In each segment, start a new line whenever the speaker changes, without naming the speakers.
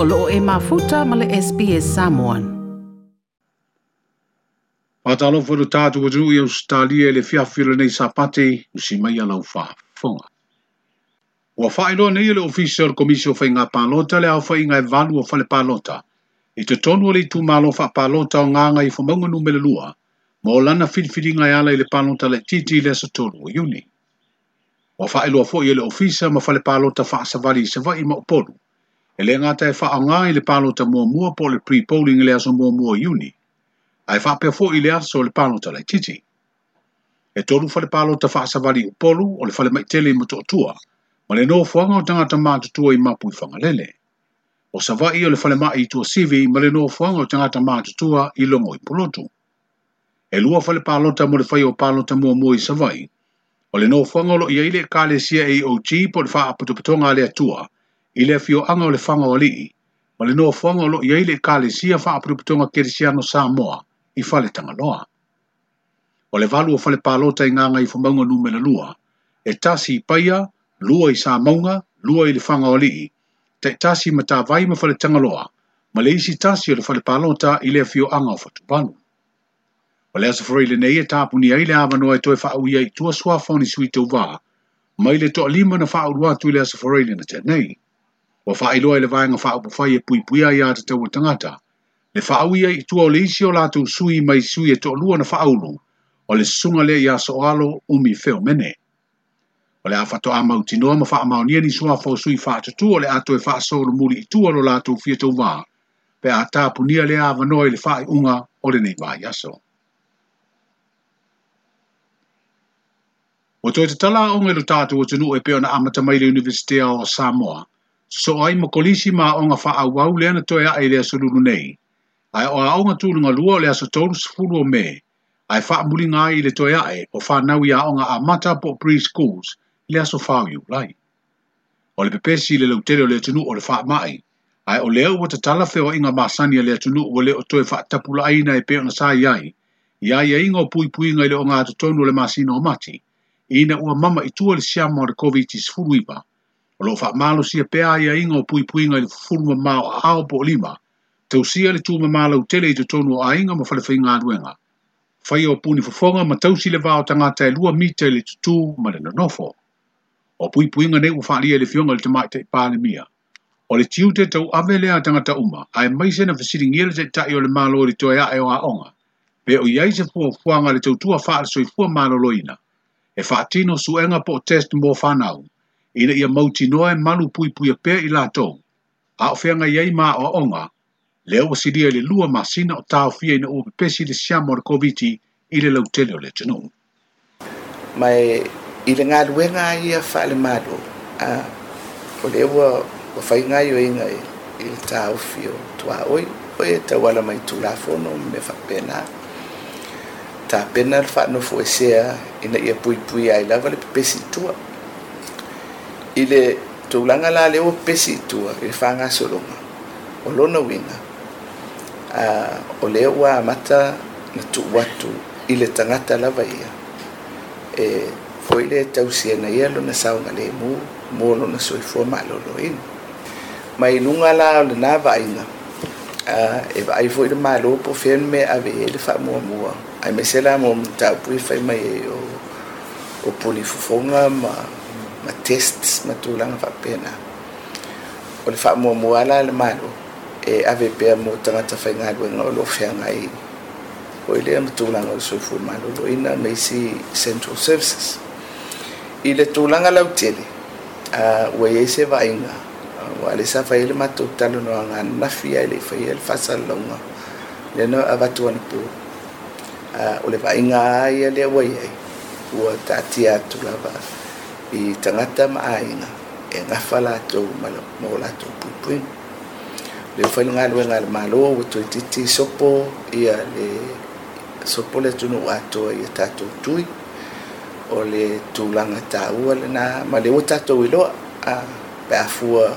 o loo e mafuta ma le SPS Samoan. Patalo fo tātou o tunu i Australia le fiafira nei sapate usi mai alau whaafonga. Ua whaeroa nei le official komisio whai ngā pālota le au whai ngā e valu o whale pālota. I te tonu le tū mālo wha pālota o ngā ngai whamaunga numele lua, mō lana whiriwhiri ngai ala i le pālota le titi le satoru o iuni. Wa whaeroa fo i le ofisa ma whale pālota wha asawari i sawa i maupolu. e le ngā tae whaanga i le pālo ta mua mua po le pre-polling le aso mua mua iuni, ai wha pia i le aso le pālo ta lai titi. E tolu wha le pālo ta wha sa u polu o le wha le maitele i mato atua, ma le noa whuanga o tangata mātutua i mapu i whangalele. O sa wai o le whale mai i tua sivi, ma le noa whuanga o tangata mātutua i longo i pulotu. E lua wha le pālo ta mo le whai o pālo ta mua mua i sa wai, o le noa whuanga o lo i aile kāle sia AOG e po le wha aputuputonga le atua, le atua, i le anga o le faga o alii ma le noafuaga o loo i ai le ekalesia faaputuputoga kelesiano samoa i fale tagaloa o le valu o fale palota i nganga i famauga numela lua e tasi i paia lua i sa lua i le faga o e e te tasi ma tavai ma fale tagaloa ma le isi tasi o le fale palota i le anga o fatupalu o le asafoi lenei e tapuni ai le avanoa e toe uia i tua o ni sui tauvā mai le lima na faaaudu atu i le asafoi na tenei wa whaeloa i le vaenga whaupuwhai e pui pui ai ata tau tangata, le whaauia e tua o le isi o lātou sui mai sui e to lua na whaulu, o le sunga le ia so alo umi feo mene. O le awhato a mauti noa ma wha ni sua fo sui whaatatu o le ato e faa soro muli i tua lo lātou fia tau wā, pe a tāpu nia le awa noa le whae unga o le nei vai so. O toi te tala o ngero tātou o tenu e peona amata mai le universitea o Samoa, so ai mo kolisi ma onga fa a wau le na toya ai le so lulu nei ai o a onga tu lunga lua le so tolu fulu o me ai fa muli nga ai le toya ai o fa nau ia onga a mata po schools le so fa u lai o le pepesi le lautere o le tunu o le fa mai ai o leo wata tala fe o inga masani le tunu o le o toe fa tapula ai e pe ona sa iai ia ia e inga o pui pui nga le o ngā tatonu le masino o mati ina o mama i tua le siama o le covid-19 o lo fa malo sia pe ai ai ngo pui pui ngai fulu ma ao po lima te usia le tu ma malo tele te tonu ai ngo ma fa le fa inga duenga fa io puni fo fonga ma tau si le va o tanga te lua mite le tu ma le nofo o pui pui ngai ne u fa le fionga le te mai te pa mia o le tiu te tau ave le tanga ta uma ai mai sena fa sitting ngere te tai o le malo le toa e o a onga pe o iai se fua fuanga le tau tua fa le soi fua malo loina e fa atino suenga po test mo fa nau ina ia mauti noa e manu pui pui a pēr i lato. A o whianga iei mā o onga, leo o siria le lua mā sina o tāo fia ina ua pepesi le siamo ar koviti i le lautele o le tino.
Mai i le ngā luenga i a wha le mādo, o le ua o whainga i o inga i le tāo fio tua oi, o e tau ala mai tū rafono me wha pēnā. Tā pēnā le wha no fuesea ina ia pui pui ai lawa le pepesi tua. Tua. ile toulaga la le o pesi itua i le fagasologa o lona uiga uh, o lē ua amata na tuu atu i le tagata lava ia e foi le tausiana ia lona saoga lemu mo lona soifua maalōlōina ma i luga la o lanā vaaiga uh, e vaai foi le malo po fea me avee e le faamuamua ae mai se la mo mataupu fai mai e o, o puni fofoga ma ma tulaga faapena o le faamuamua faamuamuala le malo e ave pea mo tagata faigaluega o loo feagai o i lea matulaga o le soifua malōlōina ma isi central services i ah, le tulaga lautele uh, ua iai se vaaiga ua le sa faia le matou talonoaga nanafi ai leʻi faia le faasalalauga lenā avatu ana pō o le vaaiga ai lea ua iai ua taatia atu lava i tangata maāiga e gafa latou mo latou puipuiga le failugaluega le malo ua toitiiti sopo ia le sopo le tunuu atoa ia tatou tui o le tulaga tāua lenā ma le ua tatou iloa a pe afua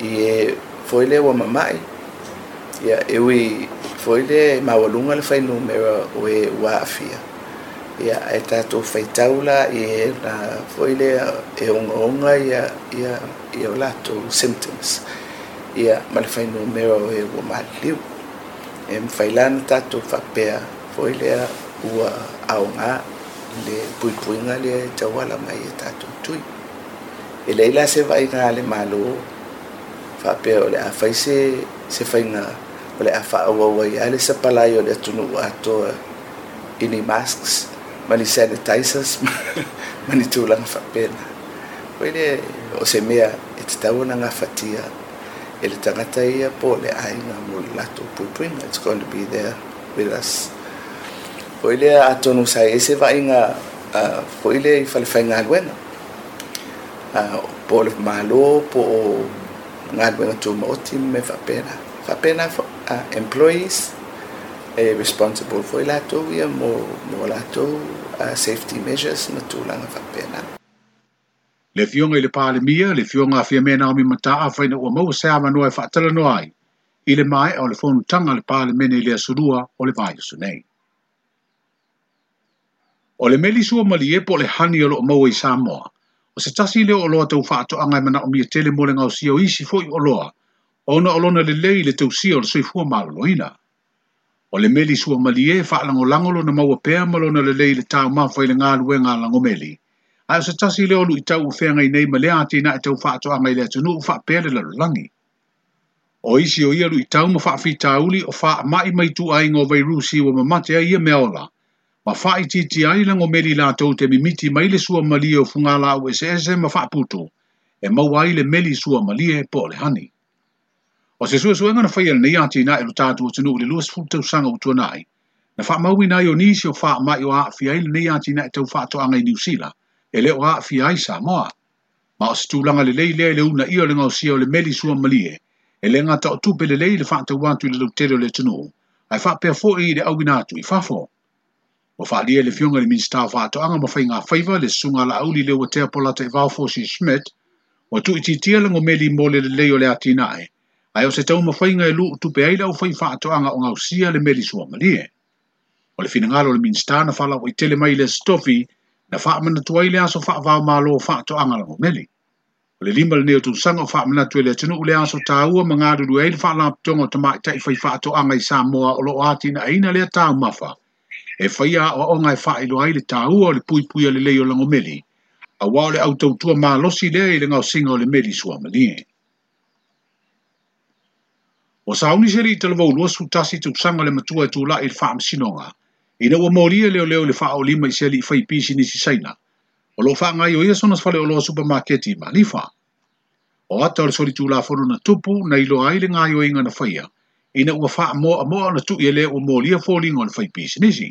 i e foi le ua mamaʻi ia e ui foi le maualuga le fainumera o e ua afia ia e tatou faitaula i e na foi lea e ogaoga ia ia ia o latou symptoms ia ma le fainua mea o e ua maliliu e mafailā na tatou faapea foi lea ua aogā le puipuiga lea e tauala mai e tatou tui e lei la se vaaiga a le malo faapea o le a fai se se faiga o le a faauauai a le sapalai o le atunuu atoa ini masks mani mani tulaga faapena pai le o se mea e tatau ona gafatia e le tagata ia po o le aiga mo le latou puipuiga its going to be there with us foi lea atonu sai e se vaaiga foi le i falefaigaluega po o le mālō po o galuega tumaoti me faapena faapena employees Eh, responsible for el acto, mo, mo el uh, safety measures na tulanga whapena.
Le fionga i le pālemia, le fionga a fia mena o mi mataa whaina ua mau sea manua e whaatala no ai, i le mai o le whonu tanga le pālemene i le asurua o le vaiusu nei. O le meli sua mali e po le hani o lo mau i Samoa, o se tasi leo o loa tau whaatoanga i mana o mia tele mo le ngau sio isi fo i o loa, o na o lona le lei le tau sio le soifua maloloina. o le meli sua mali e fa lango lango lo na maua pea malo na le leile ta ma fa ile ngalu e ngā lango meli. A o se tasi leo lu i tau u fea ngai nei ma lea ati na i e tau fa'a toa ngai lea tunu u fa'a pere la lulangi. O isi o ia lu i tau ma fa'a fi tauli o fa'a mai mai tu ai ngō vai rusi wa ma mate a ia me ola. Ma fa'a i titi ai lango meli la tau te mimiti mai le sua mali o funga u ese e ma fa'a putu. E mau ai le meli sua mali e po le hani. O se sua suenga na whaia ni ati na ilo tātua o le lua sifuru tau sanga o tuana ai. Na wha maui na o nisi o wha mai o aafia ili ni ati na tau wha toanga i New usila. E leo aafia ai Samoa. Ma o situlanga le lei lea le una i o le ngau sia o le meli sua malie. E le ngata o tupe le lei le wha tau wantu i le lautere o le tunu. Ai wha pia fo i le au atu i fafo. O wha lia le fionga le minsta wha toanga ma fai ngā faiva le sunga la auli le wa teapola te vau fosi Schmidt. O tu tia lango meli mole le leo le atina ai. ai o se tau mawhainga e luu tupe aila o whai whaatoanga o ngau sia le meri sua malie. O le finangalo le minsta na whala o i tele mai le stofi na whaamana tuai le aso whaavao maa loo whaatoanga lango meri. O le lima le neo tu sanga o whaamana tuai le tenu ule aso tāua ma ngāruru eil whaalaptonga o tamai tai whai anga i Samoa o loo ati na aina lea tāu mawha e whai a o onga e whae lo aile tā o le pui pui a le leo lango meli, a wale au tautua mā losi lea i le ngau singa o le meli sua malie o sa uniseri i te lavau lua su tasi te upsanga le matua e tu la e i le faa msinonga. I na ua maoria e leo leo le faa o lima i seli i fai pisi nisi saina. O lo faa ngai o ia sona sfale o loa supermarketi ma lifa. O ata ole sori tu la fono na tupu na ilo aile ngai o inga na faya. I na ua faa mo a moa na tuk i e leo ua maoria fo lingo le fai pisi nisi.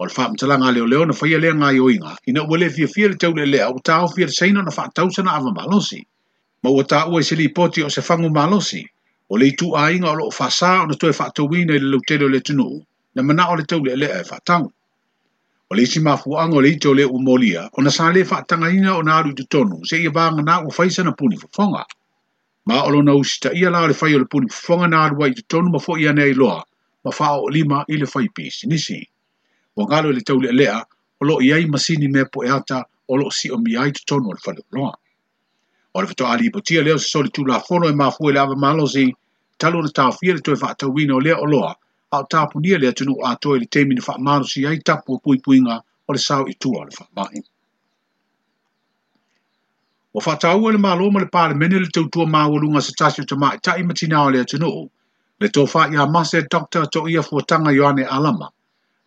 O le faa mtala leo leo na faya lea ngai o inga. I na ua le fia fia le teo le lea o tau fia le saina na faa tausana ava malosi. Ma ua ta ua i seli poti o se fangu malosi o le itu a inga o lo fasa o na toe fata wina i le lautere o le tunu, na mana o le tau le lea e fatangu. O le isi mafuanga o le ito le umolia, o na sale fatanga ina o na aru tu tonu, se i vanga na ufaisa na puni fufonga. Ma o lo na usita ia la le fai o le puni fufonga na aru wai tu tonu mafo i anei loa, ma faa o lima i le fai pisi nisi. O ngalo le tau le lea, o lo iai masini me po e ata, o lo si o miai tu tonu o le fai loa. O le fatoa alipotia leo se soli tu la fono e mafu e lava malo zi, talo na tawhia le toi wha atawina o lea o loa, a o tāpunia lea tunu o atoe le teimi na wha maru si ai tapu o pui puinga o le sao i tua le wha mahi. O wha tāua e le mā loma le pāle mene le tau tua mā walunga sa tasi o tamā i tai matina o lea tunu o, le tō wha i a mase e doktor to ia fuatanga Ioane Alama,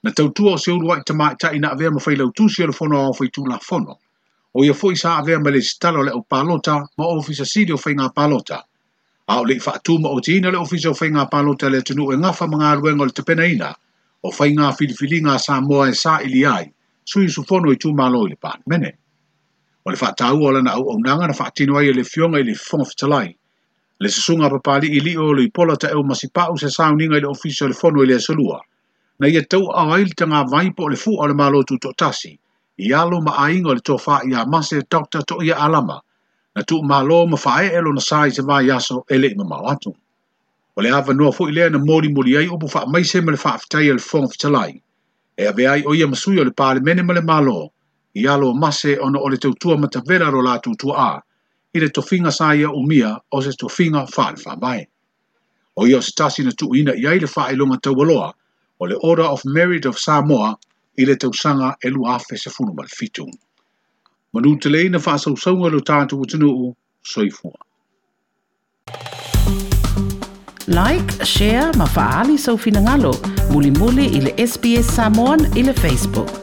na tau tua o seuru wa i tamā i tai na avea ma whailau tūsi e o le fono o whaitu la fono, o ia fuisa avea ma le sitalo le o pālota ma ofisa sidi o whainga palota, a e o le mo o tiina e le ofisa o faiga palota le atunuu e gafa ma galuega o le ina o faiga filfilinga sa mo e ili ai suisufono i tumālo i le palemene o le faatāua o lana auaunaga na faatino ai le fiong i le fofoga fetalai le susuga papalii ili o lui pola o ma sipaʻu se sauniga i le ofisa o le fono i le asolua na ia tauaʻao ai le tagavai po le fu o le malo tutoʻatasi i alo maaiga o le tofaaiā mase tauta toʻia alama na tu malo ma fae e lona sa i se vai aso ele ma mamau atu. O le awa no fo ile na mori mori ai upu fa mai se ma fa whaafitai e fon fitalai. E ave ai o ia masui o le pāle mene ma malo, ia lo mase ona o le tautua ma tavera ro la tu a, i le tofinga sai ia umia o se tofinga fa mai O ia se tasi na tuuina i ai le whaailonga taualoa, o le Order of Merit of Samoa i le tausanga elu afe se funu mal manu te le na faa sau sau ngalo tātu o tino u soifua. Like, share, mafaali sau finangalo, muli muli ili SBS Samoan ili Facebook.